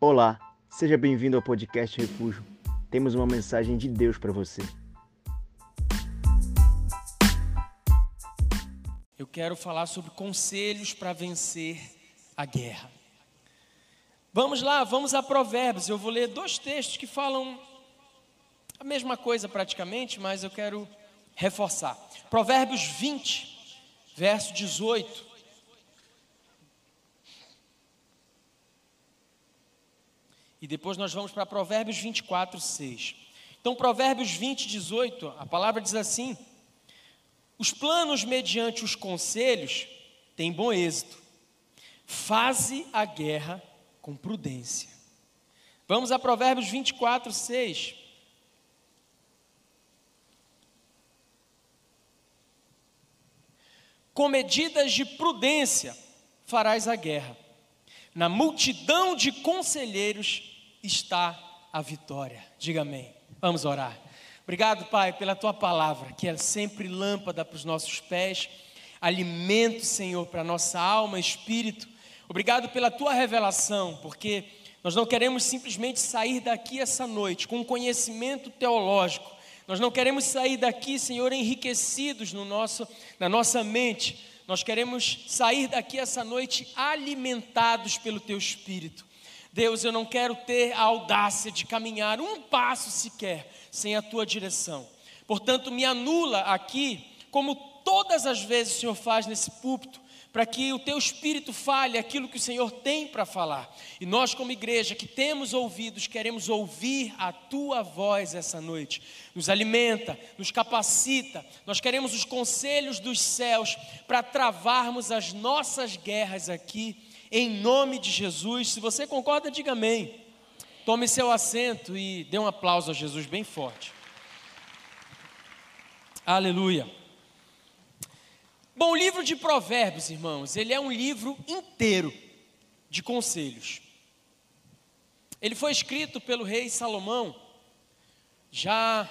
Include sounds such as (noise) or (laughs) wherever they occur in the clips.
Olá, seja bem-vindo ao podcast Refúgio. Temos uma mensagem de Deus para você. Eu quero falar sobre conselhos para vencer a guerra. Vamos lá, vamos a Provérbios. Eu vou ler dois textos que falam a mesma coisa praticamente, mas eu quero reforçar. Provérbios 20, verso 18. E depois nós vamos para Provérbios 24, 6. Então, Provérbios 20, 18, a palavra diz assim: Os planos mediante os conselhos têm bom êxito. Faze a guerra com prudência. Vamos a Provérbios 24, 6. Com medidas de prudência farás a guerra na multidão de conselheiros está a vitória. Diga amém. Vamos orar. Obrigado, Pai, pela tua palavra, que é sempre lâmpada para os nossos pés, alimento, Senhor, para a nossa alma espírito. Obrigado pela tua revelação, porque nós não queremos simplesmente sair daqui essa noite com um conhecimento teológico. Nós não queremos sair daqui, Senhor, enriquecidos no nosso, na nossa mente, nós queremos sair daqui essa noite alimentados pelo Teu Espírito. Deus, eu não quero ter a audácia de caminhar um passo sequer sem a Tua direção. Portanto, me anula aqui, como todas as vezes o Senhor faz nesse púlpito, para que o teu espírito fale aquilo que o Senhor tem para falar. E nós, como igreja que temos ouvidos, queremos ouvir a tua voz essa noite. Nos alimenta, nos capacita. Nós queremos os conselhos dos céus para travarmos as nossas guerras aqui, em nome de Jesus. Se você concorda, diga amém. Tome seu assento e dê um aplauso a Jesus bem forte. Aleluia. Bom, o livro de Provérbios, irmãos, ele é um livro inteiro de conselhos. Ele foi escrito pelo rei Salomão, já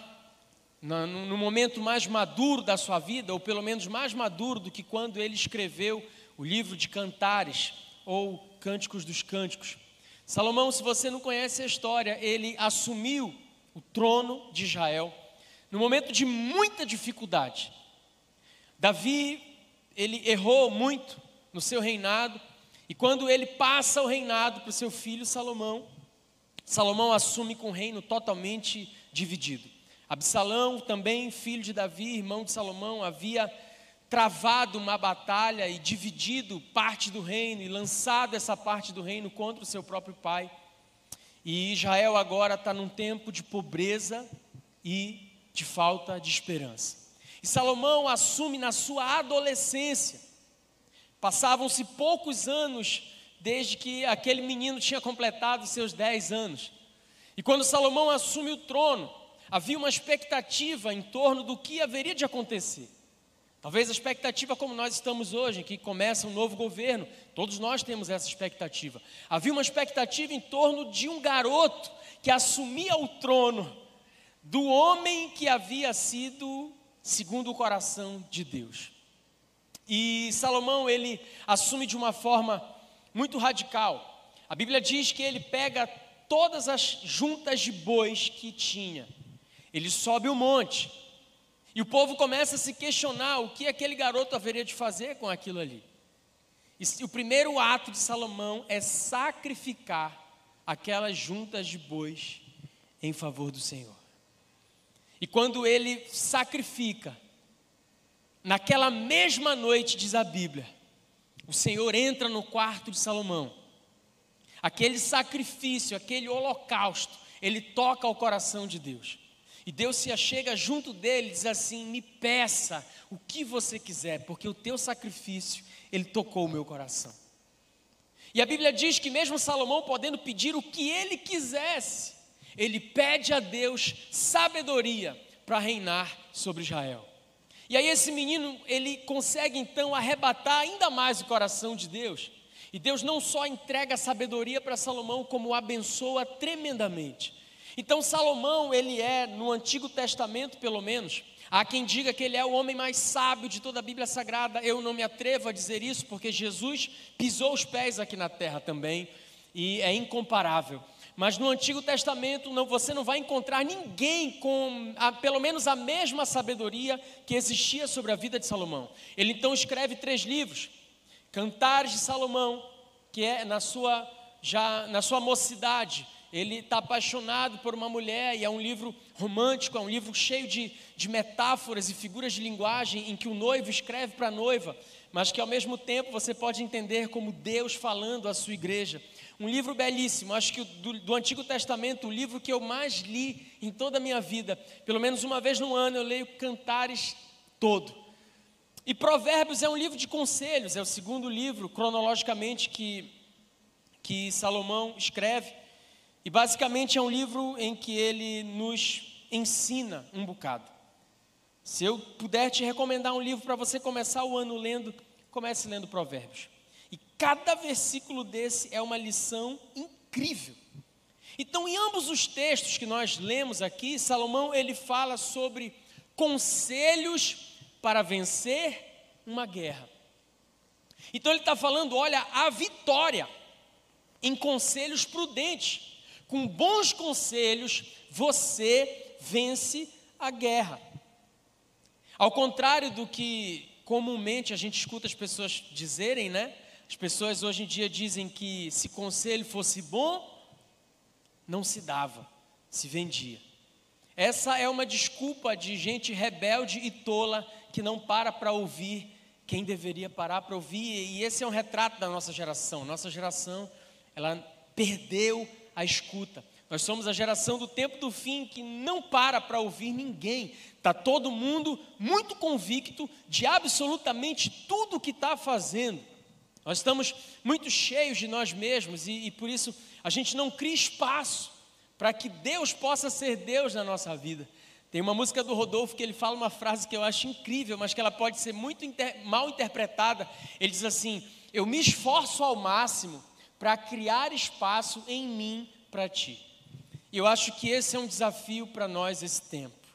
no momento mais maduro da sua vida, ou pelo menos mais maduro do que quando ele escreveu o livro de Cantares, ou Cânticos dos Cânticos. Salomão, se você não conhece a história, ele assumiu o trono de Israel no momento de muita dificuldade. Davi ele errou muito no seu reinado, e quando ele passa o reinado para o seu filho Salomão, Salomão assume com o reino totalmente dividido. Absalão, também filho de Davi, irmão de Salomão, havia travado uma batalha e dividido parte do reino e lançado essa parte do reino contra o seu próprio pai. E Israel agora está num tempo de pobreza e de falta de esperança. E Salomão assume na sua adolescência. Passavam-se poucos anos desde que aquele menino tinha completado seus dez anos. E quando Salomão assume o trono, havia uma expectativa em torno do que haveria de acontecer. Talvez a expectativa como nós estamos hoje, que começa um novo governo, todos nós temos essa expectativa. Havia uma expectativa em torno de um garoto que assumia o trono do homem que havia sido segundo o coração de Deus. E Salomão, ele assume de uma forma muito radical. A Bíblia diz que ele pega todas as juntas de bois que tinha, ele sobe o monte, e o povo começa a se questionar o que aquele garoto haveria de fazer com aquilo ali. E o primeiro ato de Salomão é sacrificar aquelas juntas de bois em favor do Senhor. E quando ele sacrifica, naquela mesma noite, diz a Bíblia, o Senhor entra no quarto de Salomão. Aquele sacrifício, aquele holocausto, ele toca o coração de Deus. E Deus se achega junto dele e diz assim: Me peça o que você quiser, porque o teu sacrifício, ele tocou o meu coração. E a Bíblia diz que, mesmo Salomão podendo pedir o que ele quisesse, ele pede a Deus sabedoria para reinar sobre Israel. E aí esse menino, ele consegue então arrebatar ainda mais o coração de Deus. E Deus não só entrega sabedoria para Salomão, como o abençoa tremendamente. Então Salomão, ele é no Antigo Testamento, pelo menos, há quem diga que ele é o homem mais sábio de toda a Bíblia Sagrada. Eu não me atrevo a dizer isso, porque Jesus pisou os pés aqui na terra também. e é incomparável. Mas no Antigo Testamento não, você não vai encontrar ninguém com a, pelo menos a mesma sabedoria que existia sobre a vida de Salomão. Ele então escreve três livros: Cantares de Salomão, que é na sua já na sua mocidade, ele está apaixonado por uma mulher e é um livro romântico, é um livro cheio de, de metáforas e figuras de linguagem em que o noivo escreve para a noiva, mas que ao mesmo tempo você pode entender como Deus falando à sua igreja. Um livro belíssimo, acho que do, do Antigo Testamento, o livro que eu mais li em toda a minha vida, pelo menos uma vez no ano eu leio Cantares todo. E Provérbios é um livro de conselhos, é o segundo livro cronologicamente que, que Salomão escreve. E basicamente é um livro em que ele nos ensina um bocado. Se eu puder te recomendar um livro para você começar o ano lendo, comece lendo Provérbios. Cada versículo desse é uma lição incrível. Então, em ambos os textos que nós lemos aqui, Salomão ele fala sobre conselhos para vencer uma guerra. Então ele está falando, olha, a vitória em conselhos prudentes. Com bons conselhos, você vence a guerra. Ao contrário do que comumente a gente escuta as pessoas dizerem, né? As pessoas hoje em dia dizem que se conselho fosse bom, não se dava, se vendia. Essa é uma desculpa de gente rebelde e tola que não para para ouvir quem deveria parar para ouvir, e esse é um retrato da nossa geração. Nossa geração, ela perdeu a escuta. Nós somos a geração do tempo do fim que não para para ouvir ninguém. Está todo mundo muito convicto de absolutamente tudo o que está fazendo. Nós estamos muito cheios de nós mesmos e, e por isso a gente não cria espaço para que Deus possa ser Deus na nossa vida. Tem uma música do Rodolfo que ele fala uma frase que eu acho incrível, mas que ela pode ser muito inter, mal interpretada. Ele diz assim: Eu me esforço ao máximo para criar espaço em mim para ti. E eu acho que esse é um desafio para nós esse tempo.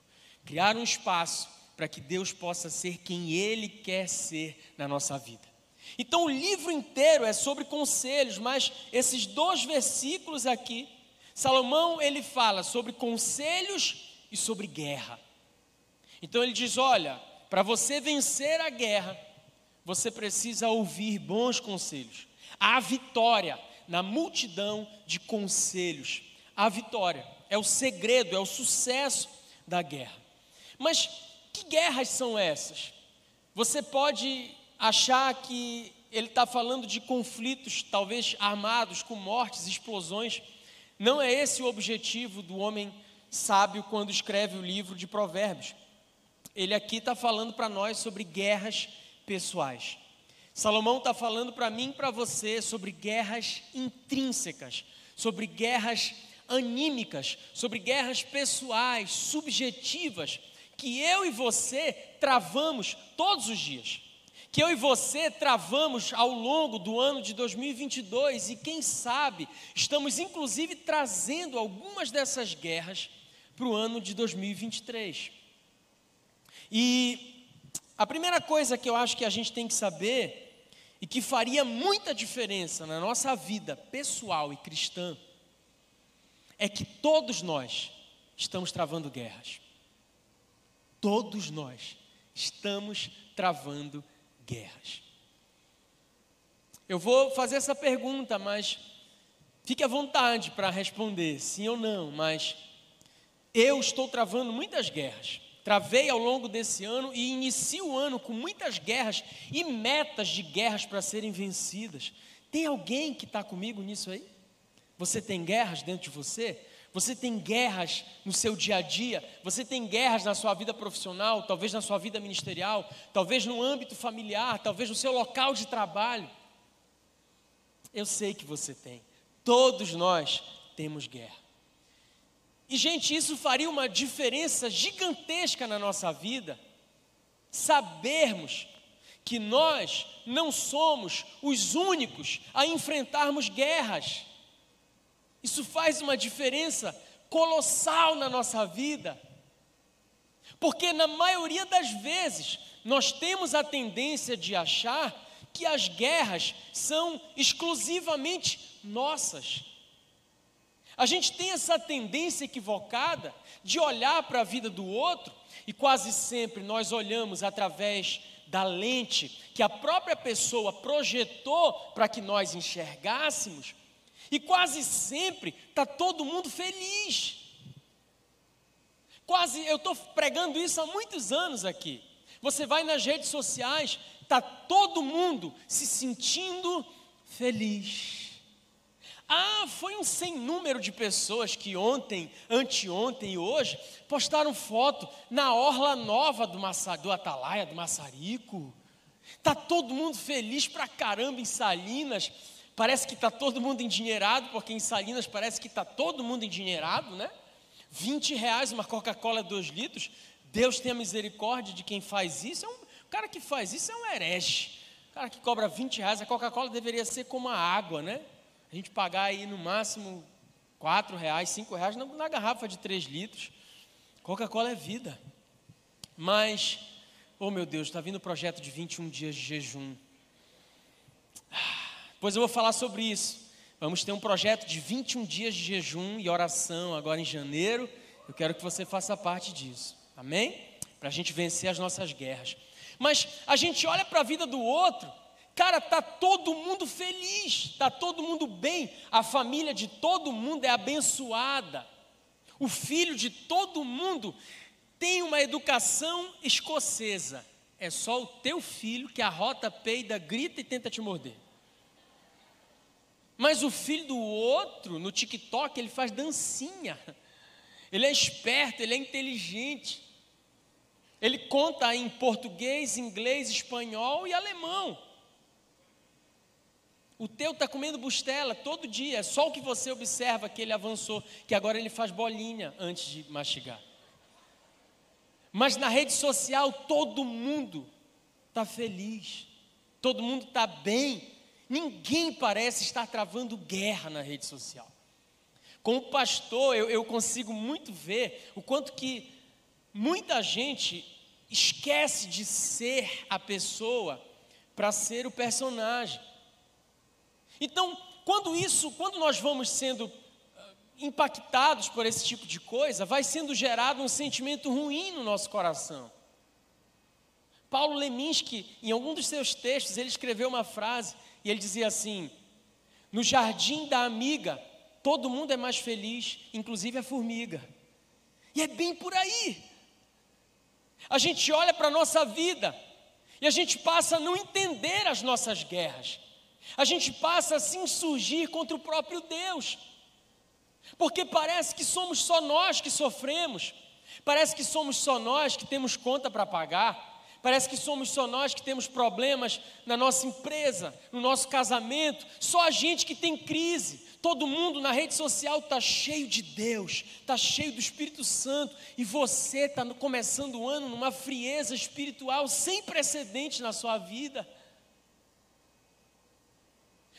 Criar um espaço para que Deus possa ser quem Ele quer ser na nossa vida. Então o livro inteiro é sobre conselhos, mas esses dois versículos aqui, Salomão ele fala sobre conselhos e sobre guerra. Então ele diz: olha, para você vencer a guerra, você precisa ouvir bons conselhos. A vitória na multidão de conselhos. A vitória é o segredo, é o sucesso da guerra. Mas que guerras são essas? Você pode achar que ele está falando de conflitos, talvez armados, com mortes, explosões. Não é esse o objetivo do homem sábio quando escreve o livro de Provérbios. Ele aqui está falando para nós sobre guerras pessoais. Salomão está falando para mim e para você sobre guerras intrínsecas, sobre guerras anímicas, sobre guerras pessoais, subjetivas, que eu e você travamos todos os dias. Que eu e você travamos ao longo do ano de 2022 e quem sabe estamos inclusive trazendo algumas dessas guerras para o ano de 2023. E a primeira coisa que eu acho que a gente tem que saber e que faria muita diferença na nossa vida pessoal e cristã é que todos nós estamos travando guerras. Todos nós estamos travando guerras. Eu vou fazer essa pergunta, mas fique à vontade para responder, sim ou não, mas eu estou travando muitas guerras. Travei ao longo desse ano e inicio o ano com muitas guerras e metas de guerras para serem vencidas. Tem alguém que está comigo nisso aí? Você tem guerras dentro de você? Você tem guerras no seu dia a dia? Você tem guerras na sua vida profissional, talvez na sua vida ministerial, talvez no âmbito familiar, talvez no seu local de trabalho? Eu sei que você tem. Todos nós temos guerra. E, gente, isso faria uma diferença gigantesca na nossa vida, sabermos que nós não somos os únicos a enfrentarmos guerras. Isso faz uma diferença colossal na nossa vida, porque na maioria das vezes nós temos a tendência de achar que as guerras são exclusivamente nossas. A gente tem essa tendência equivocada de olhar para a vida do outro e quase sempre nós olhamos através da lente que a própria pessoa projetou para que nós enxergássemos, e quase sempre está todo mundo feliz. Quase, eu estou pregando isso há muitos anos aqui. Você vai nas redes sociais, está todo mundo se sentindo feliz. Ah, foi um sem número de pessoas que ontem, anteontem e hoje postaram foto na orla nova do, Massa, do Atalaia, do Massarico. Tá todo mundo feliz pra caramba em Salinas. Parece que tá todo mundo endinheirado, porque em Salinas parece que tá todo mundo endinheirado, né? 20 reais uma Coca-Cola 2 litros. Deus tenha misericórdia de quem faz isso. É um, o cara que faz isso é um herege. O cara que cobra 20 reais, a Coca-Cola deveria ser como a água, né? a gente pagar aí no máximo quatro reais, cinco reais na, na garrafa de três litros. Coca-Cola é vida. Mas, oh meu Deus, está vindo o projeto de 21 dias de jejum. Pois eu vou falar sobre isso. Vamos ter um projeto de 21 dias de jejum e oração agora em janeiro. Eu quero que você faça parte disso. Amém? Para a gente vencer as nossas guerras. Mas a gente olha para a vida do outro Cara, tá todo mundo feliz, tá todo mundo bem, a família de todo mundo é abençoada. O filho de todo mundo tem uma educação escocesa. É só o teu filho que arrota, peida, grita e tenta te morder. Mas o filho do outro, no TikTok, ele faz dancinha. Ele é esperto, ele é inteligente. Ele conta em português, inglês, espanhol e alemão. O teu está comendo bustela todo dia, é só o que você observa que ele avançou, que agora ele faz bolinha antes de mastigar. Mas na rede social todo mundo está feliz, todo mundo está bem, ninguém parece estar travando guerra na rede social. Como pastor, eu, eu consigo muito ver o quanto que muita gente esquece de ser a pessoa para ser o personagem. Então, quando isso, quando nós vamos sendo ah, impactados por esse tipo de coisa, vai sendo gerado um sentimento ruim no nosso coração. Paulo Leminski, em algum dos seus textos, ele escreveu uma frase e ele dizia assim: No jardim da amiga, todo mundo é mais feliz, inclusive a formiga. E é bem por aí. A gente olha para a nossa vida e a gente passa a não entender as nossas guerras. A gente passa a se insurgir contra o próprio Deus, porque parece que somos só nós que sofremos, parece que somos só nós que temos conta para pagar, parece que somos só nós que temos problemas na nossa empresa, no nosso casamento, só a gente que tem crise. Todo mundo na rede social está cheio de Deus, está cheio do Espírito Santo, e você está começando o ano numa frieza espiritual sem precedentes na sua vida.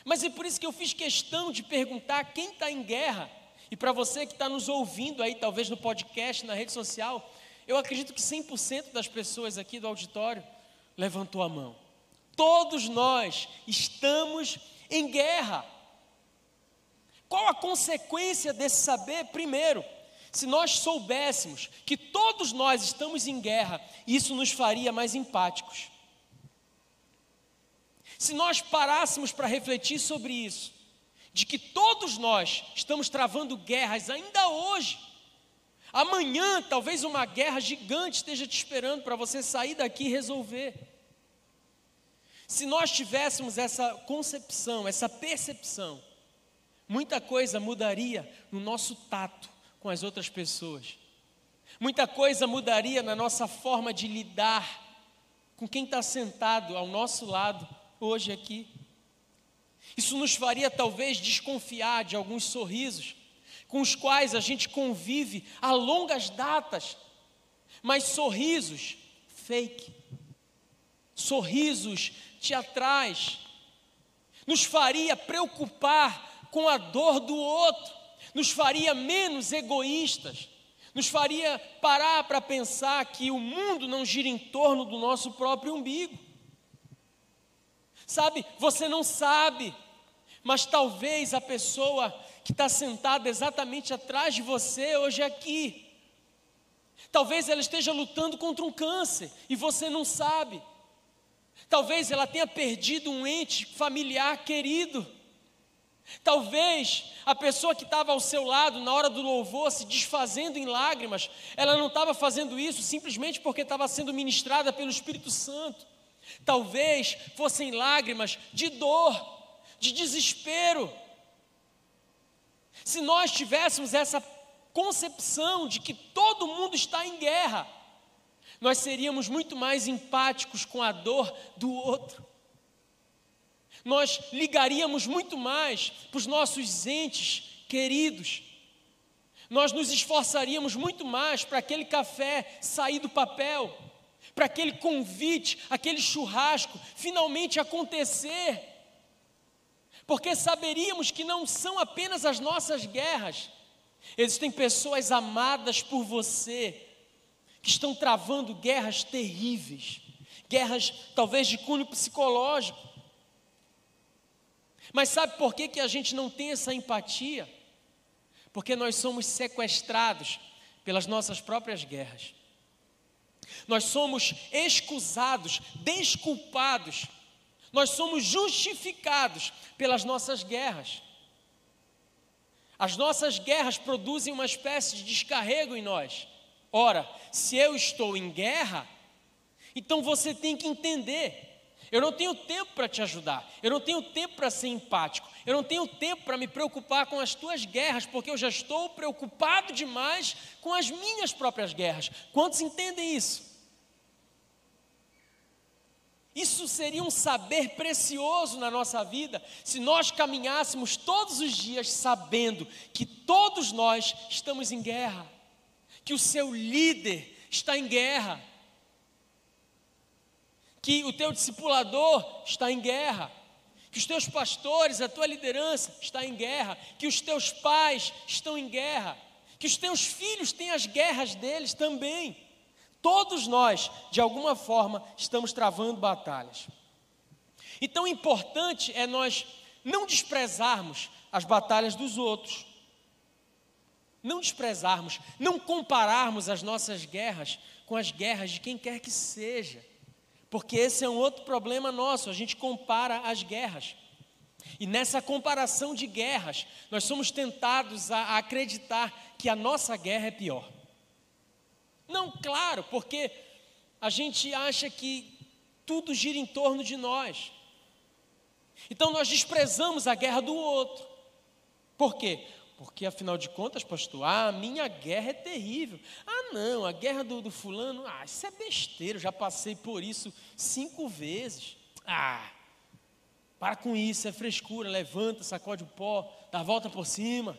Mas é por isso que eu fiz questão de perguntar quem está em guerra. E para você que está nos ouvindo aí, talvez no podcast, na rede social, eu acredito que 100% das pessoas aqui do auditório levantou a mão. Todos nós estamos em guerra. Qual a consequência desse saber? Primeiro, se nós soubéssemos que todos nós estamos em guerra, isso nos faria mais empáticos. Se nós parássemos para refletir sobre isso, de que todos nós estamos travando guerras ainda hoje, amanhã talvez uma guerra gigante esteja te esperando para você sair daqui e resolver. Se nós tivéssemos essa concepção, essa percepção, muita coisa mudaria no nosso tato com as outras pessoas, muita coisa mudaria na nossa forma de lidar com quem está sentado ao nosso lado hoje aqui. Isso nos faria talvez desconfiar de alguns sorrisos com os quais a gente convive a longas datas, mas sorrisos fake, sorrisos teatrais, nos faria preocupar com a dor do outro, nos faria menos egoístas, nos faria parar para pensar que o mundo não gira em torno do nosso próprio umbigo. Sabe, você não sabe, Mas talvez a pessoa que está sentada exatamente atrás de você hoje aqui, talvez ela esteja lutando contra um câncer e você não sabe. Talvez ela tenha perdido um ente familiar querido. Talvez a pessoa que estava ao seu lado na hora do louvor se desfazendo em lágrimas, ela não estava fazendo isso simplesmente porque estava sendo ministrada pelo Espírito Santo. Talvez fossem lágrimas de dor, de desespero. Se nós tivéssemos essa concepção de que todo mundo está em guerra, nós seríamos muito mais empáticos com a dor do outro nós ligaríamos muito mais para os nossos entes queridos. Nós nos esforçaríamos muito mais para aquele café sair do papel, para aquele convite, aquele churrasco finalmente acontecer. Porque saberíamos que não são apenas as nossas guerras, existem pessoas amadas por você que estão travando guerras terríveis, guerras talvez de cunho psicológico mas sabe por que, que a gente não tem essa empatia? Porque nós somos sequestrados pelas nossas próprias guerras. Nós somos excusados, desculpados, nós somos justificados pelas nossas guerras. As nossas guerras produzem uma espécie de descarrego em nós. Ora, se eu estou em guerra, então você tem que entender eu não tenho tempo para te ajudar. Eu não tenho tempo para ser empático. Eu não tenho tempo para me preocupar com as tuas guerras, porque eu já estou preocupado demais com as minhas próprias guerras. Quantos entendem isso? Isso seria um saber precioso na nossa vida se nós caminhássemos todos os dias sabendo que todos nós estamos em guerra, que o seu líder está em guerra que o teu discipulador está em guerra, que os teus pastores, a tua liderança está em guerra, que os teus pais estão em guerra, que os teus filhos têm as guerras deles também. Todos nós, de alguma forma, estamos travando batalhas. Então, importante é nós não desprezarmos as batalhas dos outros. Não desprezarmos, não compararmos as nossas guerras com as guerras de quem quer que seja. Porque esse é um outro problema nosso, a gente compara as guerras. E nessa comparação de guerras, nós somos tentados a acreditar que a nossa guerra é pior. Não, claro, porque a gente acha que tudo gira em torno de nós. Então nós desprezamos a guerra do outro. Por quê? Porque afinal de contas, pastor, ah, a minha guerra é terrível. Ah, não, a guerra do, do fulano, ah, isso é besteira, já passei por isso cinco vezes. Ah, para com isso, é frescura, levanta, sacode o pó, dá a volta por cima.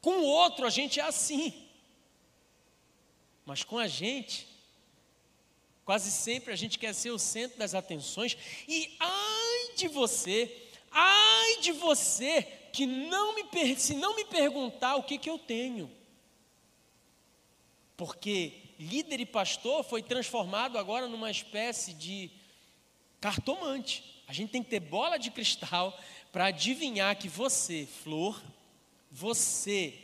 Com o outro a gente é assim. Mas com a gente, quase sempre a gente quer ser o centro das atenções. E ai de você, ai de você que não me, se não me perguntar o que, que eu tenho. Porque líder e pastor foi transformado agora numa espécie de cartomante. A gente tem que ter bola de cristal para adivinhar que você, flor, você,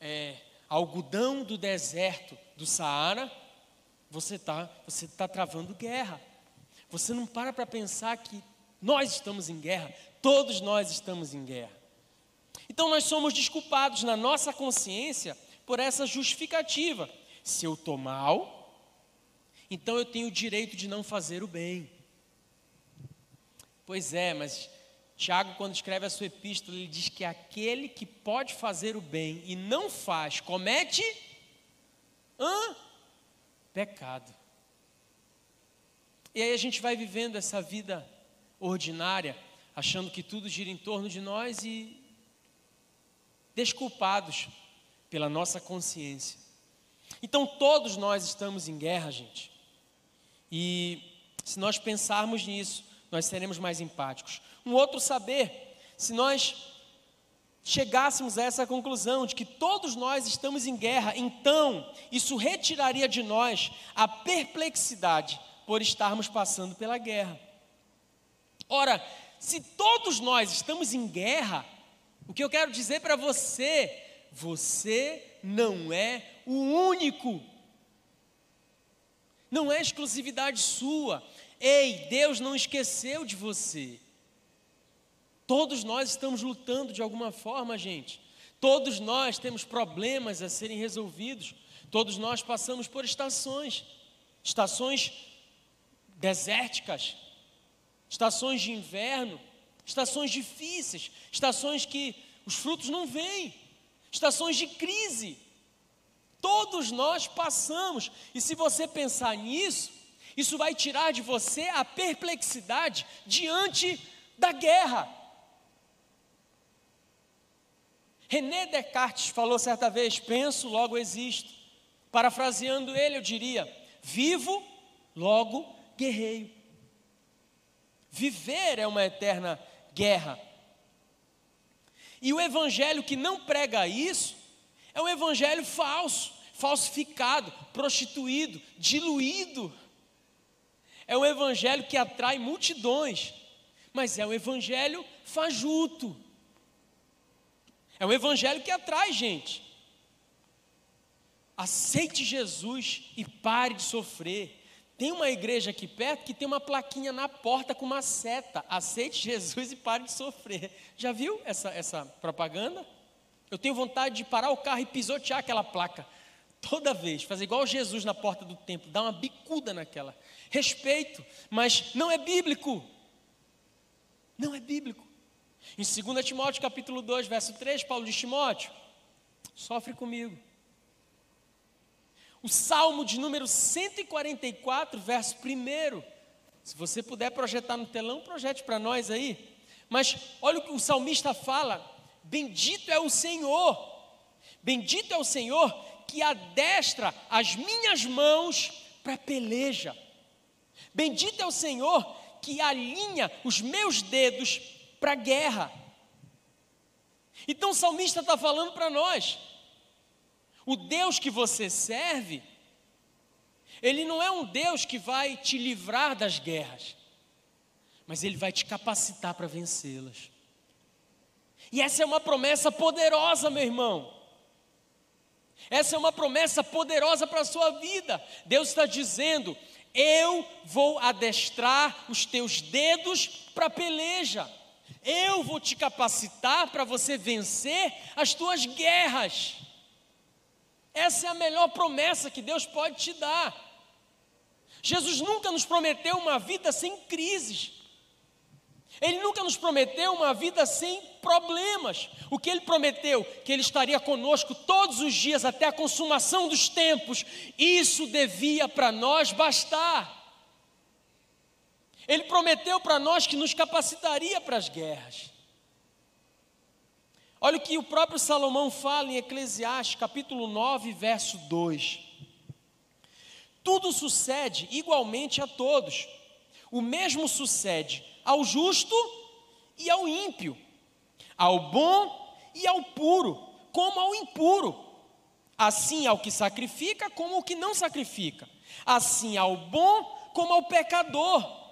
é, algodão do deserto do Saara, você está você tá travando guerra. Você não para para pensar que nós estamos em guerra, todos nós estamos em guerra. Então nós somos desculpados na nossa consciência por essa justificativa. Se eu estou mal, então eu tenho o direito de não fazer o bem. Pois é, mas Tiago, quando escreve a sua epístola, ele diz que aquele que pode fazer o bem e não faz, comete hã? pecado. E aí a gente vai vivendo essa vida ordinária, achando que tudo gira em torno de nós e desculpados pela nossa consciência. Então todos nós estamos em guerra, gente. E se nós pensarmos nisso, nós seremos mais empáticos. Um outro saber, se nós chegássemos a essa conclusão de que todos nós estamos em guerra, então isso retiraria de nós a perplexidade por estarmos passando pela guerra. Ora, se todos nós estamos em guerra, o que eu quero dizer para você, você não é o único. Não é exclusividade sua. Ei, Deus não esqueceu de você. Todos nós estamos lutando de alguma forma, gente. Todos nós temos problemas a serem resolvidos. Todos nós passamos por estações, estações desérticas, estações de inverno, estações difíceis, estações que os frutos não vêm, estações de crise. Todos nós passamos, e se você pensar nisso, isso vai tirar de você a perplexidade diante da guerra. René Descartes falou certa vez: penso, logo existo. Parafraseando ele, eu diria: vivo, logo guerreio. Viver é uma eterna guerra. E o evangelho que não prega isso é um evangelho falso, falsificado, prostituído, diluído. É um evangelho que atrai multidões, mas é um evangelho fajuto. É um evangelho que atrai gente. Aceite Jesus e pare de sofrer. Tem uma igreja aqui perto que tem uma plaquinha na porta com uma seta. Aceite Jesus e pare de sofrer. Já viu essa, essa propaganda? Eu tenho vontade de parar o carro e pisotear aquela placa. Toda vez, fazer igual Jesus na porta do templo, dar uma bicuda naquela. Respeito, mas não é bíblico. Não é bíblico. Em 2 Timóteo capítulo 2, verso 3, Paulo diz: Timóteo, sofre comigo. O Salmo de número 144, verso 1. Se você puder projetar no telão, projete para nós aí. Mas olha o que o salmista fala: Bendito é o Senhor, bendito é o Senhor que adestra as minhas mãos para peleja. Bendito é o Senhor que alinha os meus dedos para a guerra. Então o salmista está falando para nós: o Deus que você serve, ele não é um Deus que vai te livrar das guerras, mas ele vai te capacitar para vencê-las. E essa é uma promessa poderosa, meu irmão. Essa é uma promessa poderosa para a sua vida. Deus está dizendo: Eu vou adestrar os teus dedos para a peleja. Eu vou te capacitar para você vencer as tuas guerras. Essa é a melhor promessa que Deus pode te dar. Jesus nunca nos prometeu uma vida sem crises. Ele nunca nos prometeu uma vida sem problemas. O que ele prometeu? Que ele estaria conosco todos os dias até a consumação dos tempos. Isso devia para nós bastar. Ele prometeu para nós que nos capacitaria para as guerras. Olha o que o próprio Salomão fala em Eclesiastes, capítulo 9, verso 2. Tudo sucede igualmente a todos. O mesmo sucede ao justo e ao ímpio, ao bom e ao puro, como ao impuro. Assim ao que sacrifica, como ao que não sacrifica. Assim ao bom, como ao pecador.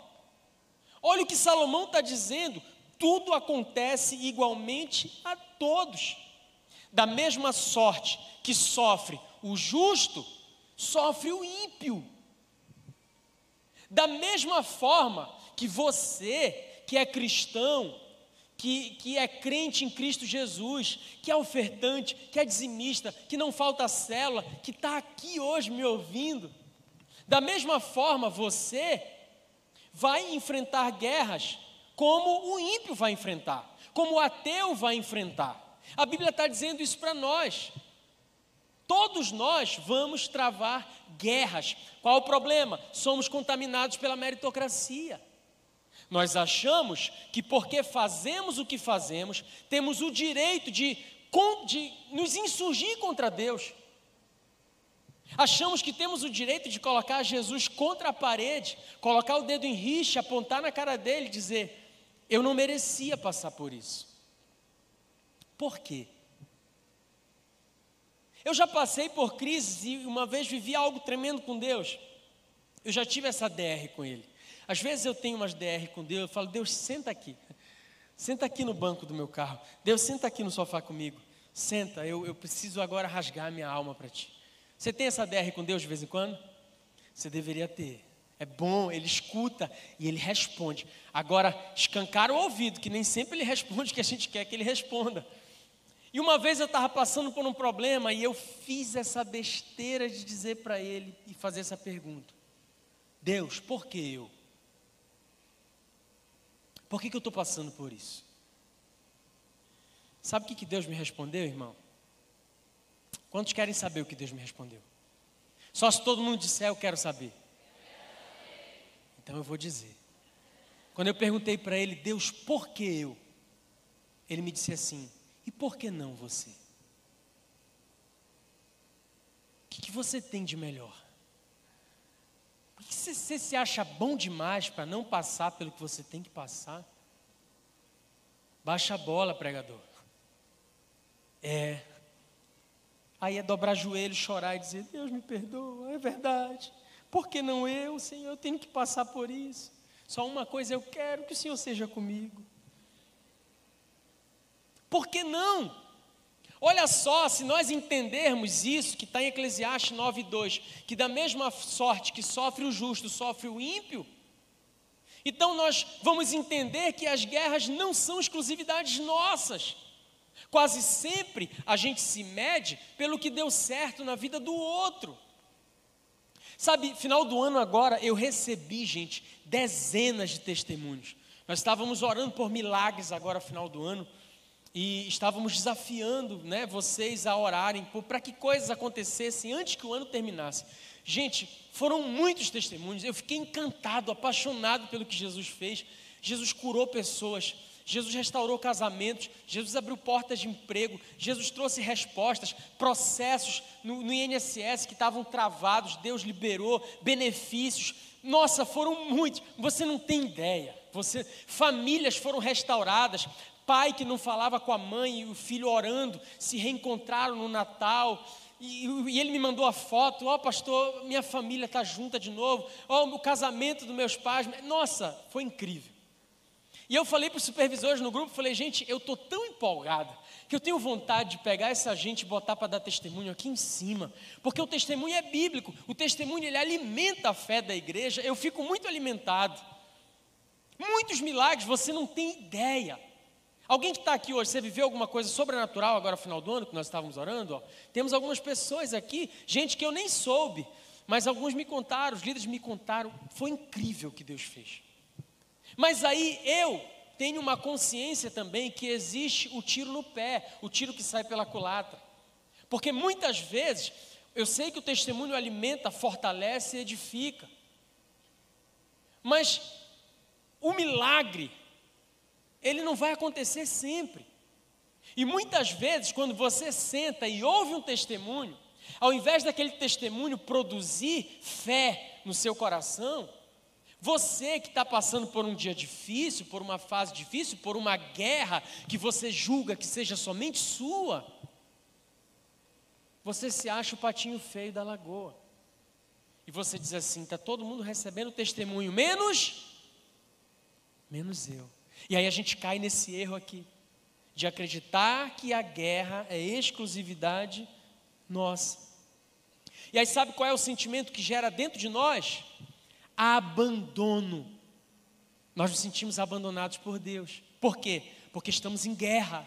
Olha o que Salomão está dizendo: tudo acontece igualmente a todos. Da mesma sorte que sofre o justo, sofre o ímpio. Da mesma forma que você, que é cristão, que, que é crente em Cristo Jesus, que é ofertante, que é dizimista, que não falta célula, que está aqui hoje me ouvindo, da mesma forma você vai enfrentar guerras como o ímpio vai enfrentar, como o ateu vai enfrentar. A Bíblia está dizendo isso para nós. Todos nós vamos travar guerras. Qual o problema? Somos contaminados pela meritocracia. Nós achamos que porque fazemos o que fazemos, temos o direito de, de nos insurgir contra Deus. Achamos que temos o direito de colocar Jesus contra a parede, colocar o dedo em rixa, apontar na cara dele e dizer: Eu não merecia passar por isso. Por quê? Eu já passei por crises e uma vez vivi algo tremendo com Deus. Eu já tive essa DR com Ele. Às vezes eu tenho umas DR com Deus, eu falo, Deus, senta aqui. Senta aqui no banco do meu carro. Deus, senta aqui no sofá comigo. Senta, eu, eu preciso agora rasgar minha alma para ti. Você tem essa DR com Deus de vez em quando? Você deveria ter. É bom, ele escuta e ele responde. Agora, escancar o ouvido, que nem sempre ele responde o que a gente quer que ele responda. E uma vez eu estava passando por um problema e eu fiz essa besteira de dizer para ele e fazer essa pergunta: Deus, por que eu? Por que, que eu estou passando por isso? Sabe o que, que Deus me respondeu, irmão? Quantos querem saber o que Deus me respondeu? Só se todo mundo disser, eu quero saber. Então eu vou dizer. Quando eu perguntei para ele, Deus, por que eu? Ele me disse assim: e por que não você? O que, que você tem de melhor? Por que você, você se acha bom demais para não passar pelo que você tem que passar? Baixa a bola, pregador. É. Aí é dobrar joelho, chorar e dizer: Deus me perdoa, é verdade. Por que não eu, Senhor? Eu tenho que passar por isso. Só uma coisa eu quero: que o Senhor seja comigo. Por que não? Olha só, se nós entendermos isso, que está em Eclesiastes 9,2, que da mesma sorte que sofre o justo, sofre o ímpio, então nós vamos entender que as guerras não são exclusividades nossas. Quase sempre a gente se mede pelo que deu certo na vida do outro. Sabe, final do ano agora eu recebi, gente, dezenas de testemunhos. Nós estávamos orando por milagres agora, final do ano, e estávamos desafiando né, vocês a orarem para que coisas acontecessem antes que o ano terminasse. Gente, foram muitos testemunhos, eu fiquei encantado, apaixonado pelo que Jesus fez. Jesus curou pessoas, Jesus restaurou casamentos, Jesus abriu portas de emprego, Jesus trouxe respostas, processos no, no INSS que estavam travados, Deus liberou, benefícios. Nossa, foram muitos, você não tem ideia. Você, famílias foram restauradas, pai que não falava com a mãe e o filho orando, se reencontraram no Natal. E, e, ele me mandou a foto, ó oh, pastor, minha família está junta de novo, ó oh, o casamento dos meus pais, nossa, foi incrível. E eu falei para os supervisores no grupo, falei, gente, eu estou tão empolgado que eu tenho vontade de pegar essa gente e botar para dar testemunho aqui em cima, porque o testemunho é bíblico, o testemunho ele alimenta a fé da igreja, eu fico muito alimentado. Muitos milagres, você não tem ideia. Alguém que está aqui hoje, você viveu alguma coisa sobrenatural agora final do ano, que nós estávamos orando? Ó. Temos algumas pessoas aqui, gente que eu nem soube, mas alguns me contaram, os líderes me contaram, foi incrível o que Deus fez. Mas aí eu tenho uma consciência também que existe o tiro no pé, o tiro que sai pela culatra. Porque muitas vezes eu sei que o testemunho alimenta, fortalece e edifica. Mas o milagre, ele não vai acontecer sempre. E muitas vezes, quando você senta e ouve um testemunho, ao invés daquele testemunho produzir fé no seu coração, você que está passando por um dia difícil, por uma fase difícil, por uma guerra que você julga que seja somente sua, você se acha o patinho feio da lagoa. E você diz assim: está todo mundo recebendo testemunho, menos, menos eu. E aí a gente cai nesse erro aqui, de acreditar que a guerra é exclusividade nossa. E aí sabe qual é o sentimento que gera dentro de nós? Abandono. Nós nos sentimos abandonados por Deus. Por quê? Porque estamos em guerra.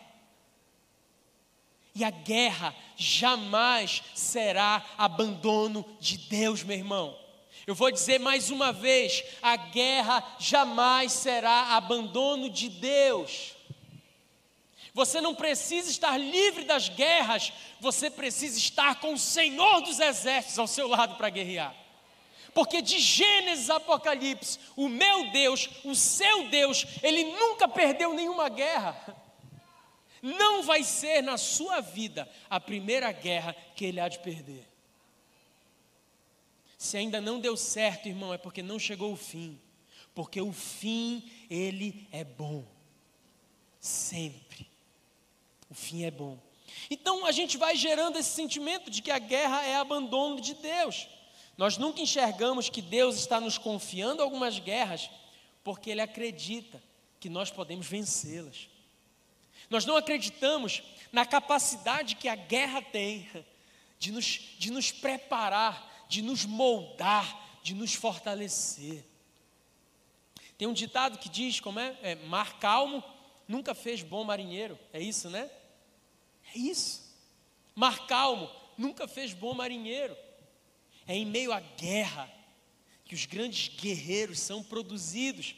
E a guerra jamais será abandono de Deus, meu irmão. Eu vou dizer mais uma vez: a guerra jamais será abandono de Deus. Você não precisa estar livre das guerras, você precisa estar com o Senhor dos exércitos ao seu lado para guerrear. Porque de Gênesis a Apocalipse, o meu Deus, o seu Deus, ele nunca perdeu nenhuma guerra. Não vai ser na sua vida a primeira guerra que ele há de perder. Se ainda não deu certo, irmão, é porque não chegou o fim. Porque o fim, ele é bom. Sempre. O fim é bom. Então a gente vai gerando esse sentimento de que a guerra é abandono de Deus. Nós nunca enxergamos que Deus está nos confiando algumas guerras porque Ele acredita que nós podemos vencê-las. Nós não acreditamos na capacidade que a guerra tem de nos, de nos preparar, de nos moldar, de nos fortalecer. Tem um ditado que diz, como é? é mar calmo nunca fez bom marinheiro. É isso, né? É isso. Mar calmo nunca fez bom marinheiro. É em meio à guerra que os grandes guerreiros são produzidos.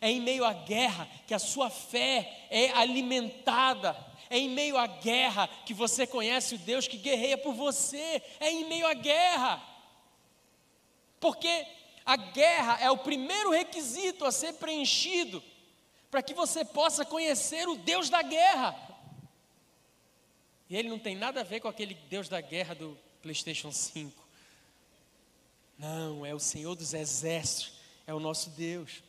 É em meio à guerra que a sua fé é alimentada. É em meio à guerra que você conhece o Deus que guerreia por você. É em meio à guerra. Porque a guerra é o primeiro requisito a ser preenchido para que você possa conhecer o Deus da guerra. E ele não tem nada a ver com aquele Deus da guerra do PlayStation 5. Não, é o Senhor dos exércitos, é o nosso Deus.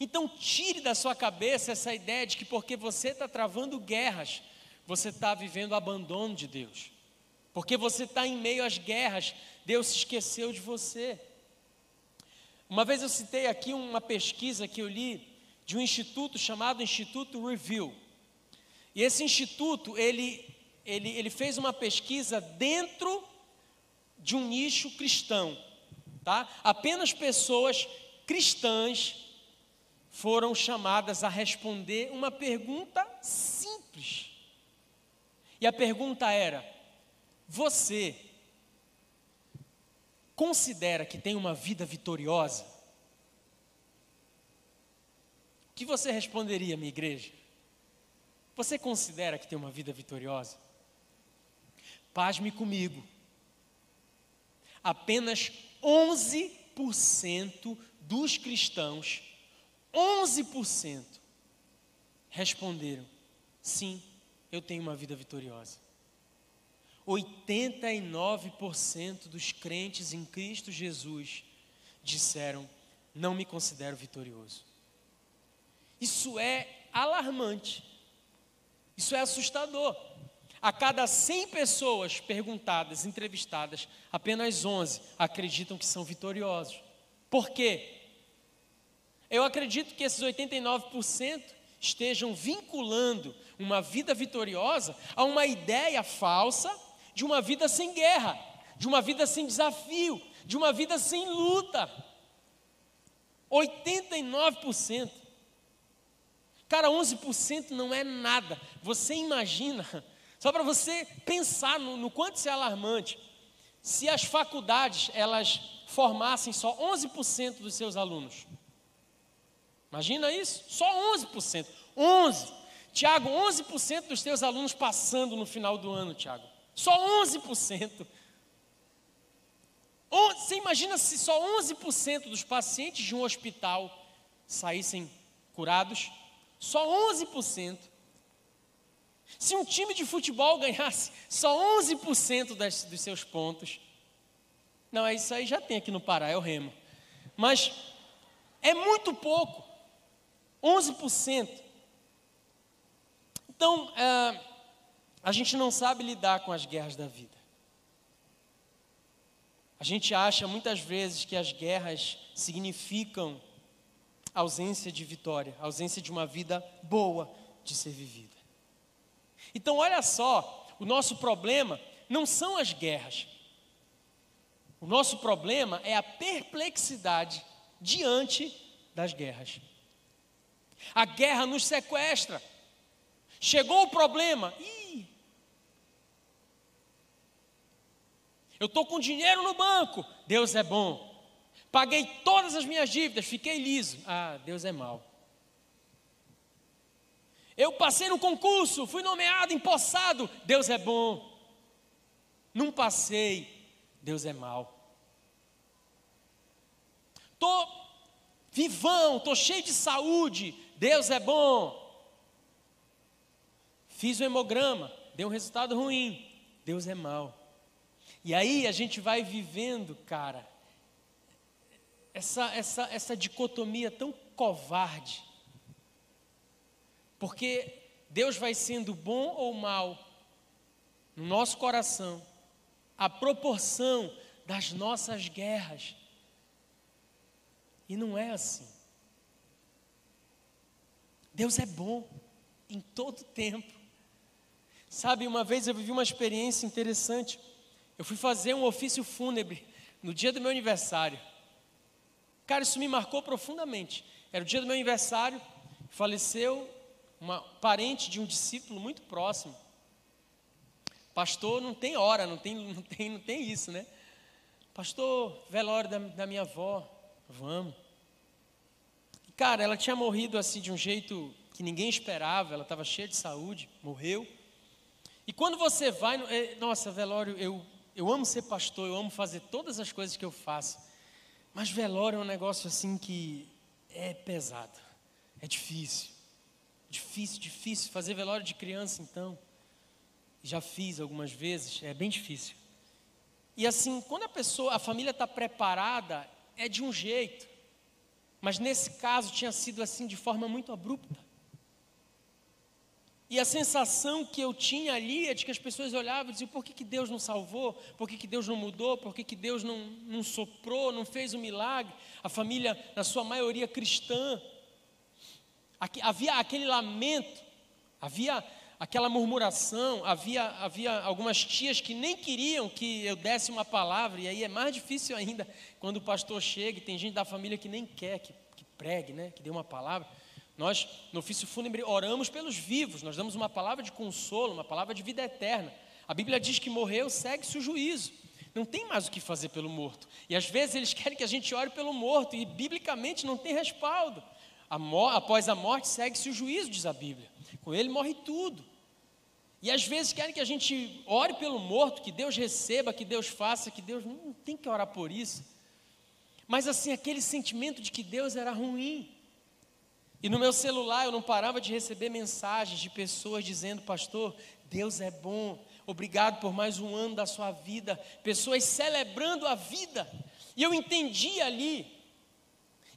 Então, tire da sua cabeça essa ideia de que porque você está travando guerras, você está vivendo o abandono de Deus. Porque você está em meio às guerras, Deus se esqueceu de você. Uma vez eu citei aqui uma pesquisa que eu li de um instituto chamado Instituto Review. E esse instituto, ele, ele, ele fez uma pesquisa dentro de um nicho cristão, tá? Apenas pessoas cristãs foram chamadas a responder uma pergunta simples. E a pergunta era: você considera que tem uma vida vitoriosa? O que você responderia, minha igreja? Você considera que tem uma vida vitoriosa? Pasme comigo apenas 11% dos cristãos, 11% responderam: sim, eu tenho uma vida vitoriosa. 89% dos crentes em Cristo Jesus disseram: não me considero vitorioso. Isso é alarmante, isso é assustador. A cada 100 pessoas perguntadas, entrevistadas, apenas 11 acreditam que são vitoriosos. Por quê? Eu acredito que esses 89% estejam vinculando uma vida vitoriosa a uma ideia falsa de uma vida sem guerra, de uma vida sem desafio, de uma vida sem luta. 89%. Cara, 11% não é nada. Você imagina só para você pensar no, no quanto isso é alarmante. Se as faculdades elas formassem só 11% dos seus alunos. Imagina isso? Só 11%. 11. Tiago, 11% dos teus alunos passando no final do ano, Tiago. Só 11%. Você imagina se só 11% dos pacientes de um hospital saíssem curados? Só 11%. Se um time de futebol ganhasse só 11% das, dos seus pontos, não, é isso aí já tem aqui no Pará, é o Remo. Mas é muito pouco, 11%. Então, é, a gente não sabe lidar com as guerras da vida. A gente acha muitas vezes que as guerras significam ausência de vitória, ausência de uma vida boa de ser vivida. Então, olha só, o nosso problema não são as guerras. O nosso problema é a perplexidade diante das guerras. A guerra nos sequestra. Chegou o problema. Ih, eu estou com dinheiro no banco. Deus é bom. Paguei todas as minhas dívidas, fiquei liso. Ah, Deus é mau. Eu passei no concurso, fui nomeado, empossado. Deus é bom. Não passei. Deus é mau. Tô vivão, tô cheio de saúde. Deus é bom. Fiz o hemograma, deu um resultado ruim. Deus é mau. E aí a gente vai vivendo, cara, essa, essa, essa dicotomia tão covarde porque Deus vai sendo bom ou mal no nosso coração, a proporção das nossas guerras. E não é assim. Deus é bom em todo tempo. Sabe, uma vez eu vivi uma experiência interessante. Eu fui fazer um ofício fúnebre no dia do meu aniversário. Cara, isso me marcou profundamente. Era o dia do meu aniversário, faleceu uma parente de um discípulo muito próximo. Pastor não tem hora, não tem, não tem, não tem isso, né? Pastor, velório da, da minha avó, vamos. Cara, ela tinha morrido assim de um jeito que ninguém esperava, ela estava cheia de saúde, morreu. E quando você vai, é, nossa, velório, eu, eu amo ser pastor, eu amo fazer todas as coisas que eu faço. Mas velório é um negócio assim que é pesado, é difícil. Difícil, difícil. Fazer velório de criança, então. Já fiz algumas vezes, é bem difícil. E assim, quando a pessoa, a família está preparada, é de um jeito. Mas nesse caso tinha sido assim de forma muito abrupta. E a sensação que eu tinha ali é de que as pessoas olhavam e diziam: por que, que Deus não salvou? Por que, que Deus não mudou? Por que, que Deus não, não soprou, não fez um milagre? A família, na sua maioria cristã, havia aquele lamento, havia aquela murmuração, havia, havia algumas tias que nem queriam que eu desse uma palavra, e aí é mais difícil ainda quando o pastor chega e tem gente da família que nem quer que, que pregue, né, que dê uma palavra. Nós, no ofício fúnebre, oramos pelos vivos, nós damos uma palavra de consolo, uma palavra de vida eterna. A Bíblia diz que morreu, segue-se o juízo. Não tem mais o que fazer pelo morto. E às vezes eles querem que a gente ore pelo morto, e biblicamente não tem respaldo. Após a morte segue-se o juízo, diz a Bíblia. Com ele morre tudo. E às vezes querem que a gente ore pelo morto, que Deus receba, que Deus faça, que Deus não tem que orar por isso. Mas assim, aquele sentimento de que Deus era ruim. E no meu celular eu não parava de receber mensagens de pessoas dizendo: Pastor, Deus é bom, obrigado por mais um ano da sua vida. Pessoas celebrando a vida. E eu entendi ali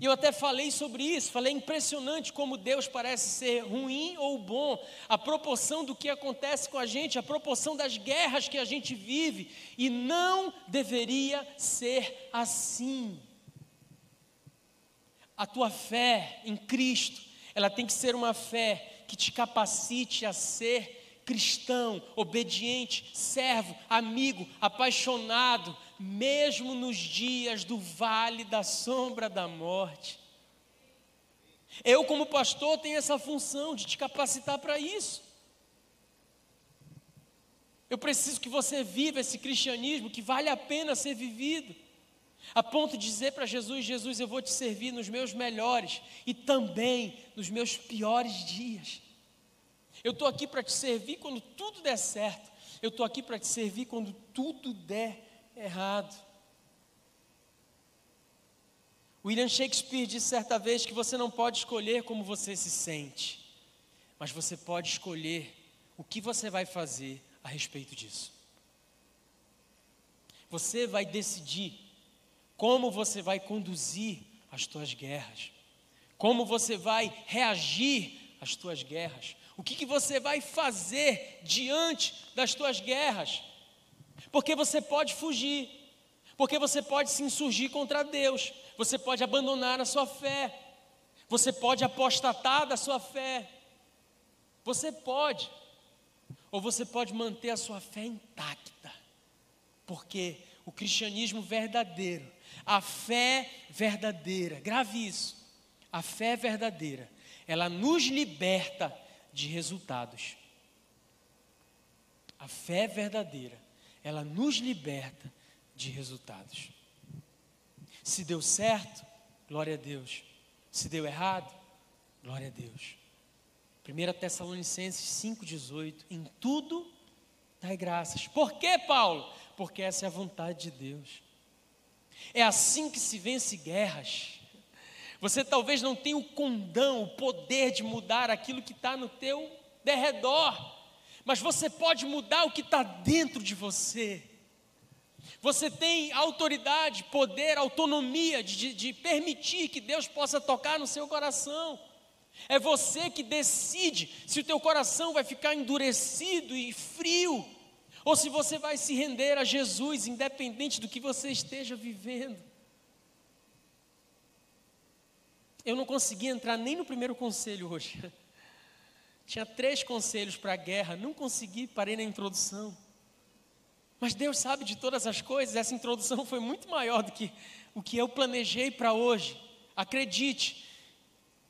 e eu até falei sobre isso, falei impressionante como Deus parece ser ruim ou bom, a proporção do que acontece com a gente, a proporção das guerras que a gente vive, e não deveria ser assim. A tua fé em Cristo, ela tem que ser uma fé que te capacite a ser cristão, obediente, servo, amigo, apaixonado, mesmo nos dias do vale da sombra da morte. Eu, como pastor, tenho essa função de te capacitar para isso. Eu preciso que você viva esse cristianismo que vale a pena ser vivido, a ponto de dizer para Jesus: Jesus, eu vou te servir nos meus melhores e também nos meus piores dias. Eu estou aqui para te servir quando tudo der certo. Eu estou aqui para te servir quando tudo der errado. William Shakespeare disse certa vez que você não pode escolher como você se sente, mas você pode escolher o que você vai fazer a respeito disso. Você vai decidir como você vai conduzir as tuas guerras, como você vai reagir às tuas guerras, o que, que você vai fazer diante das tuas guerras? Porque você pode fugir, porque você pode se insurgir contra Deus, você pode abandonar a sua fé, você pode apostatar da sua fé, você pode, ou você pode manter a sua fé intacta, porque o cristianismo verdadeiro, a fé verdadeira, grave isso, a fé verdadeira, ela nos liberta de resultados. A fé verdadeira, ela nos liberta de resultados. Se deu certo, glória a Deus. Se deu errado, glória a Deus. 1 Tessalonicenses 5,18: Em tudo dai graças. Por que, Paulo? Porque essa é a vontade de Deus. É assim que se vence guerras. Você talvez não tenha o condão, o poder de mudar aquilo que está no teu derredor, mas você pode mudar o que está dentro de você. Você tem autoridade, poder, autonomia de, de, permitir que Deus possa tocar no seu coração. É você que decide se o teu coração vai ficar endurecido e frio, ou se você vai se render a Jesus, independente do que você esteja vivendo. Eu não consegui entrar nem no primeiro conselho hoje. (laughs) Tinha três conselhos para a guerra, não consegui, parei na introdução. Mas Deus sabe de todas as coisas, essa introdução foi muito maior do que o que eu planejei para hoje. Acredite,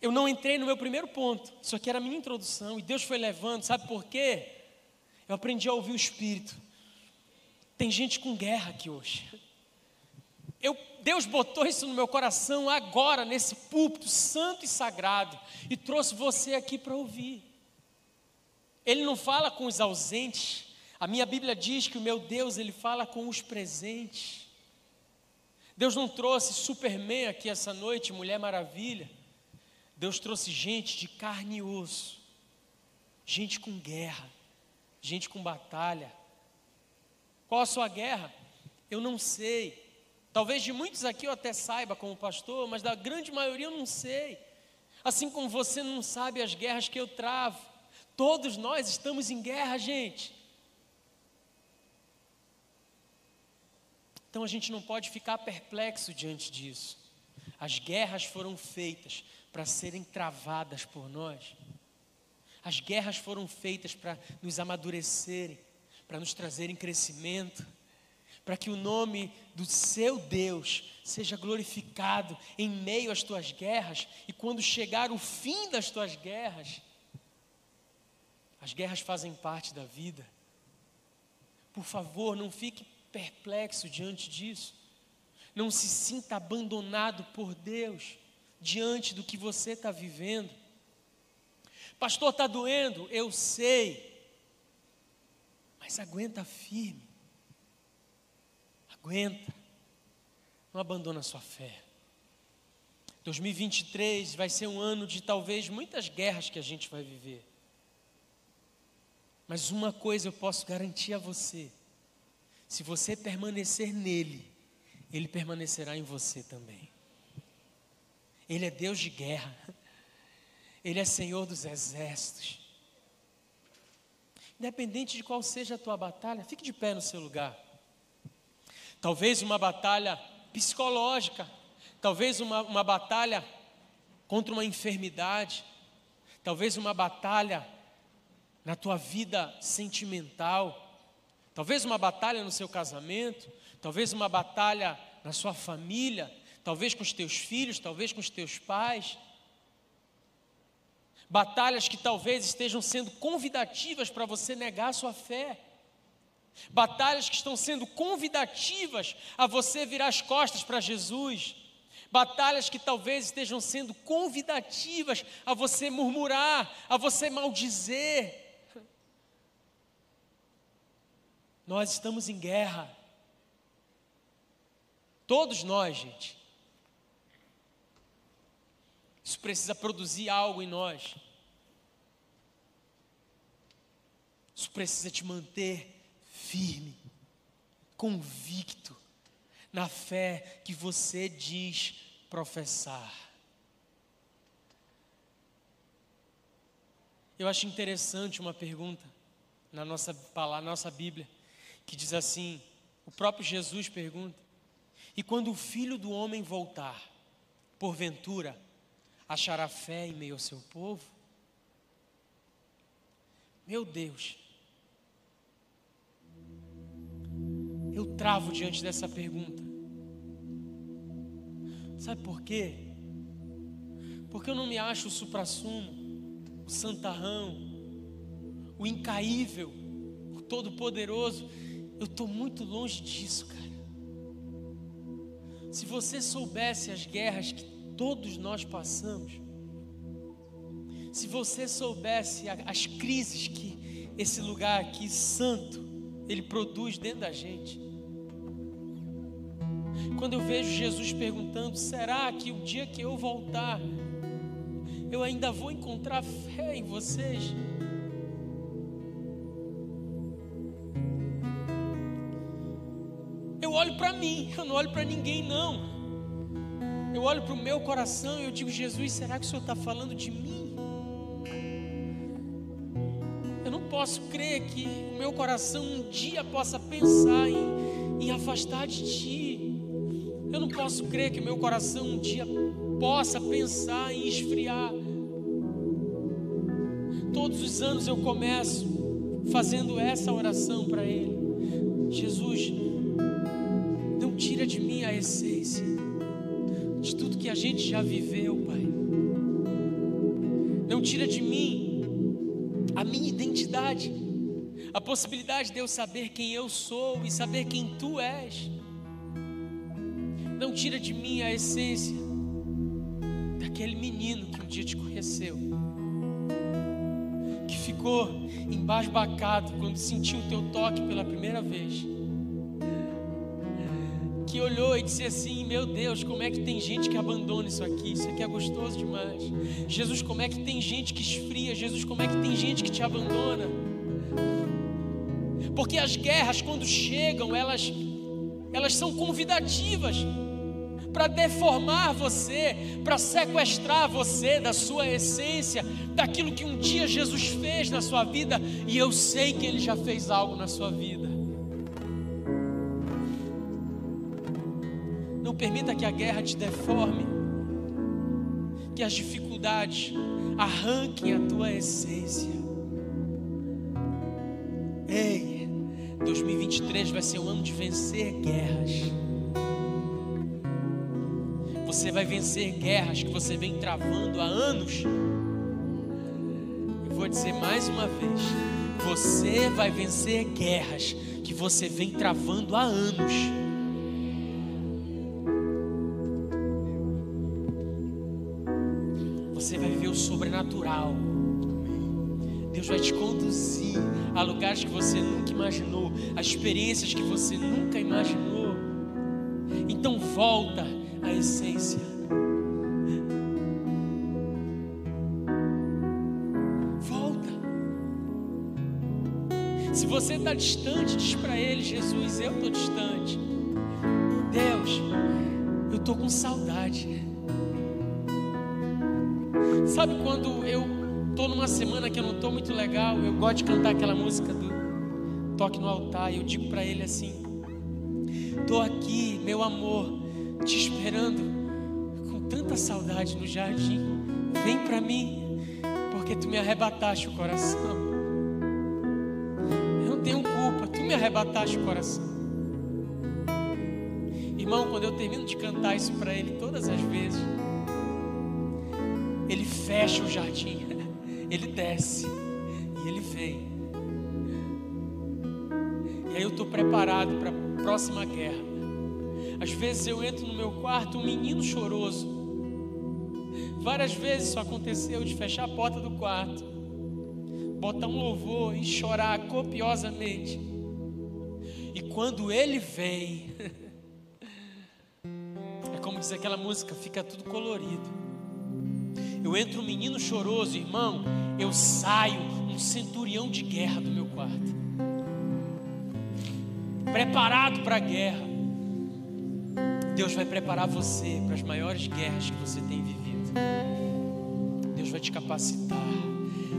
eu não entrei no meu primeiro ponto, isso aqui era a minha introdução, e Deus foi levando, sabe por quê? Eu aprendi a ouvir o Espírito. Tem gente com guerra aqui hoje. Eu, Deus botou isso no meu coração agora, nesse púlpito santo e sagrado, e trouxe você aqui para ouvir. Ele não fala com os ausentes, a minha Bíblia diz que o meu Deus, ele fala com os presentes. Deus não trouxe Superman aqui essa noite, Mulher Maravilha. Deus trouxe gente de carne e osso, gente com guerra, gente com batalha. Qual a sua guerra? Eu não sei. Talvez de muitos aqui eu até saiba como pastor, mas da grande maioria eu não sei. Assim como você não sabe as guerras que eu travo. Todos nós estamos em guerra, gente. Então a gente não pode ficar perplexo diante disso. As guerras foram feitas para serem travadas por nós. As guerras foram feitas para nos amadurecerem, para nos trazerem crescimento para que o nome do seu Deus seja glorificado em meio às tuas guerras, e quando chegar o fim das tuas guerras, as guerras fazem parte da vida. Por favor, não fique perplexo diante disso. Não se sinta abandonado por Deus diante do que você está vivendo. Pastor, está doendo? Eu sei. Mas aguenta firme. Aguenta. Não abandona a sua fé. 2023 vai ser um ano de talvez muitas guerras que a gente vai viver. Mas uma coisa eu posso garantir a você: se você permanecer nele, ele permanecerá em você também. Ele é Deus de guerra, ele é Senhor dos exércitos. Independente de qual seja a tua batalha, fique de pé no seu lugar. Talvez uma batalha psicológica, talvez uma, uma batalha contra uma enfermidade, talvez uma batalha na tua vida sentimental, talvez uma batalha no seu casamento, talvez uma batalha na sua família, talvez com os teus filhos, talvez com os teus pais. Batalhas que talvez estejam sendo convidativas para você negar a sua fé. Batalhas que estão sendo convidativas a você virar as costas para Jesus. Batalhas que talvez estejam sendo convidativas a você murmurar, a você maldizer. Nós estamos em guerra. Todos nós, gente. Isso precisa produzir algo em nós. Isso precisa te manter firme, convicto na fé que você diz professar. Eu acho interessante uma pergunta na nossa na nossa Bíblia, que diz assim: o próprio Jesus pergunta: E quando o filho do homem voltar, porventura, achará fé em meio ao seu povo? Meu Deus, eu travo diante dessa pergunta. Sabe por quê? Porque eu não me acho o suprassumo, o santarrão, o incaível, o todo-poderoso. Eu estou muito longe disso, cara. Se você soubesse as guerras que todos nós passamos, se você soubesse as crises que esse lugar aqui santo ele produz dentro da gente. Quando eu vejo Jesus perguntando: será que o dia que eu voltar, eu ainda vou encontrar fé em vocês? Para mim, eu não olho para ninguém, não. Eu olho para o meu coração e eu digo: Jesus, será que o Senhor está falando de mim? posso crer que o meu coração um dia possa pensar em, em afastar de Ti. Eu não posso crer que o meu coração um dia possa pensar em esfriar. Todos os anos eu começo fazendo essa oração para Ele. Gente já viveu, Pai. Não tira de mim a minha identidade, a possibilidade de eu saber quem eu sou e saber quem Tu és. Não tira de mim a essência daquele menino que um dia te conheceu, que ficou embasbacado quando sentiu o teu toque pela primeira vez, que olhou e disse assim: Meu Deus, como é que tem gente que abandona isso aqui? Isso aqui é gostoso demais. Jesus, como é que tem gente que esfria? Jesus, como é que tem gente que te abandona? Porque as guerras, quando chegam, elas, elas são convidativas para deformar você, para sequestrar você da sua essência, daquilo que um dia Jesus fez na sua vida, e eu sei que Ele já fez algo na sua vida. Permita que a guerra te deforme, que as dificuldades arranquem a tua essência. Ei, 2023 vai ser o ano de vencer guerras. Você vai vencer guerras que você vem travando há anos. Eu vou dizer mais uma vez: você vai vencer guerras que você vem travando há anos. Deus vai te conduzir a lugares que você nunca imaginou, a experiências que você nunca imaginou. Então volta a essência. Volta. Se você está distante, diz para ele: Jesus, eu estou distante. Deus, eu estou com saudade. Sabe quando eu estou numa semana que eu não estou muito legal, eu gosto de cantar aquela música do Toque no Altar, e eu digo para ele assim: Estou aqui, meu amor, te esperando com tanta saudade no jardim. Vem para mim, porque tu me arrebataste o coração. Eu não tenho culpa, tu me arrebataste o coração. Irmão, quando eu termino de cantar isso para ele todas as vezes, fecha o jardim, (laughs) ele desce e ele vem. E aí eu estou preparado para a próxima guerra. Às vezes eu entro no meu quarto, um menino choroso. Várias vezes isso aconteceu de fechar a porta do quarto, botar um louvor e chorar copiosamente. E quando ele vem, (laughs) é como diz aquela música, fica tudo colorido. Eu entro um menino choroso, irmão, eu saio um centurião de guerra do meu quarto. Preparado para a guerra. Deus vai preparar você para as maiores guerras que você tem vivido. Deus vai te capacitar.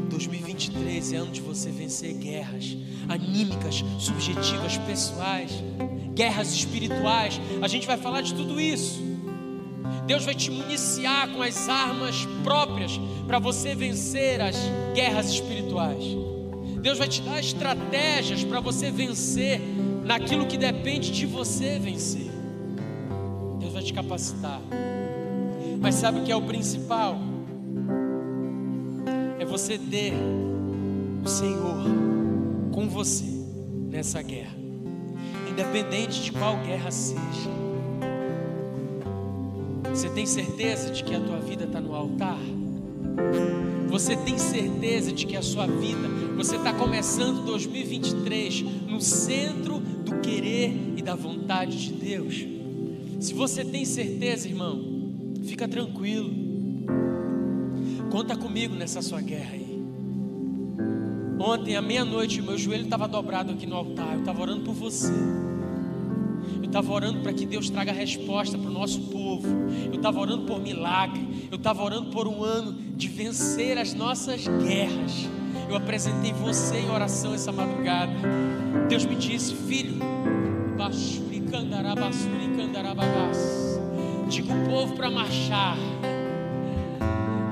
2023 é ano de você vencer guerras anímicas, subjetivas, pessoais, guerras espirituais. A gente vai falar de tudo isso. Deus vai te municiar com as armas próprias para você vencer as guerras espirituais. Deus vai te dar estratégias para você vencer naquilo que depende de você vencer vai te capacitar. Mas sabe o que é o principal? É você ter o Senhor com você nessa guerra, independente de qual guerra seja. Você tem certeza de que a tua vida está no altar? Você tem certeza de que a sua vida, você está começando 2023 no centro do querer e da vontade de Deus? Se você tem certeza, irmão, fica tranquilo. Conta comigo nessa sua guerra aí. Ontem, à meia-noite, meu joelho estava dobrado aqui no altar. Eu estava orando por você. Estava orando para que Deus traga resposta para o nosso povo. Eu estava orando por milagre. Eu estava orando por um ano de vencer as nossas guerras. Eu apresentei você em oração essa madrugada. Deus me disse, filho. Diga o povo para marchar.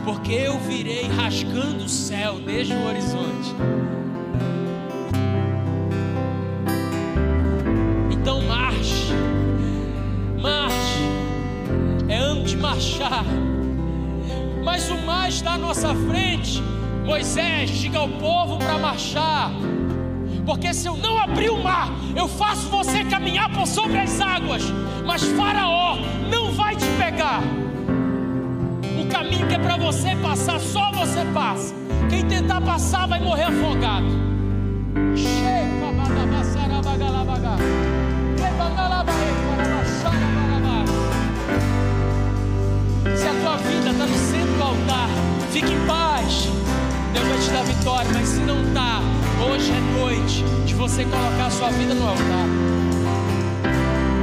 Porque eu virei rasgando o céu desde o horizonte. Está à nossa frente. Moisés, diga ao povo para marchar. Porque se eu não abrir o mar, eu faço você caminhar por sobre as águas. Mas Faraó não vai te pegar. O caminho que é para você passar, só você passa. Quem tentar passar vai morrer afogado. Chega, tua vida está no centro do altar, fique em paz. Deus vai te dar vitória, mas se não está, hoje é noite de você colocar a sua vida no altar.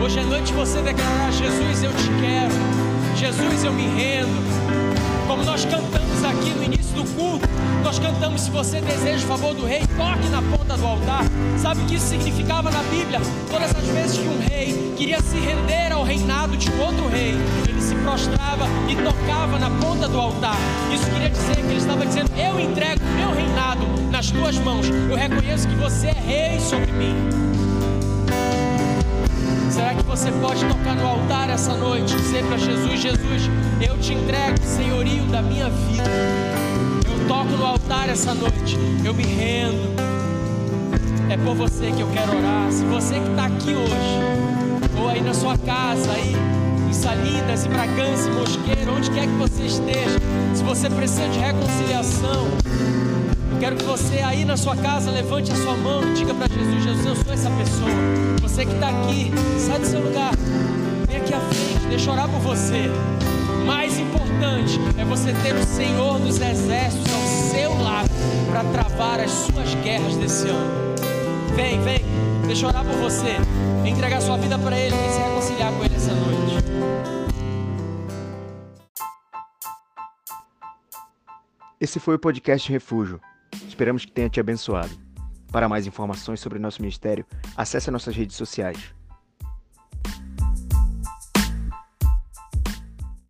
Hoje é noite de você declarar: Jesus, eu te quero. Jesus, eu me rendo. Como nós cantamos aqui no início do culto, nós cantamos: se você deseja o favor do rei, toque na ponta do altar. Sabe o que isso significava na Bíblia? Todas as vezes que um rei queria se render ao reinado de outro rei, ele se prostrava e tocava na ponta do altar. Isso queria dizer que ele estava dizendo: Eu entrego meu reinado nas tuas mãos. Eu reconheço que você é rei sobre mim. Será que você pode tocar no altar essa noite e dizer para Jesus: Jesus, eu te entrego senhorio da minha vida. Eu toco no altar essa noite, eu me rendo. É por você que eu quero orar. Se você que está aqui hoje, ou aí na sua casa, aí em Salinas, em Bragança, em Mosqueiro, onde quer que você esteja, se você precisa de reconciliação, Quero que você aí na sua casa levante a sua mão e diga para Jesus: Jesus, eu sou essa pessoa. Você que está aqui, sai do seu lugar, vem aqui à frente, deixa eu orar por você. Mais importante é você ter o Senhor dos Exércitos ao seu lado para travar as suas guerras desse ano. Vem, vem, deixa eu orar por você. Entregar sua vida para Ele, vem se reconciliar com Ele essa noite. Esse foi o podcast Refúgio. Esperamos que tenha te abençoado. Para mais informações sobre nosso ministério, acesse nossas redes sociais.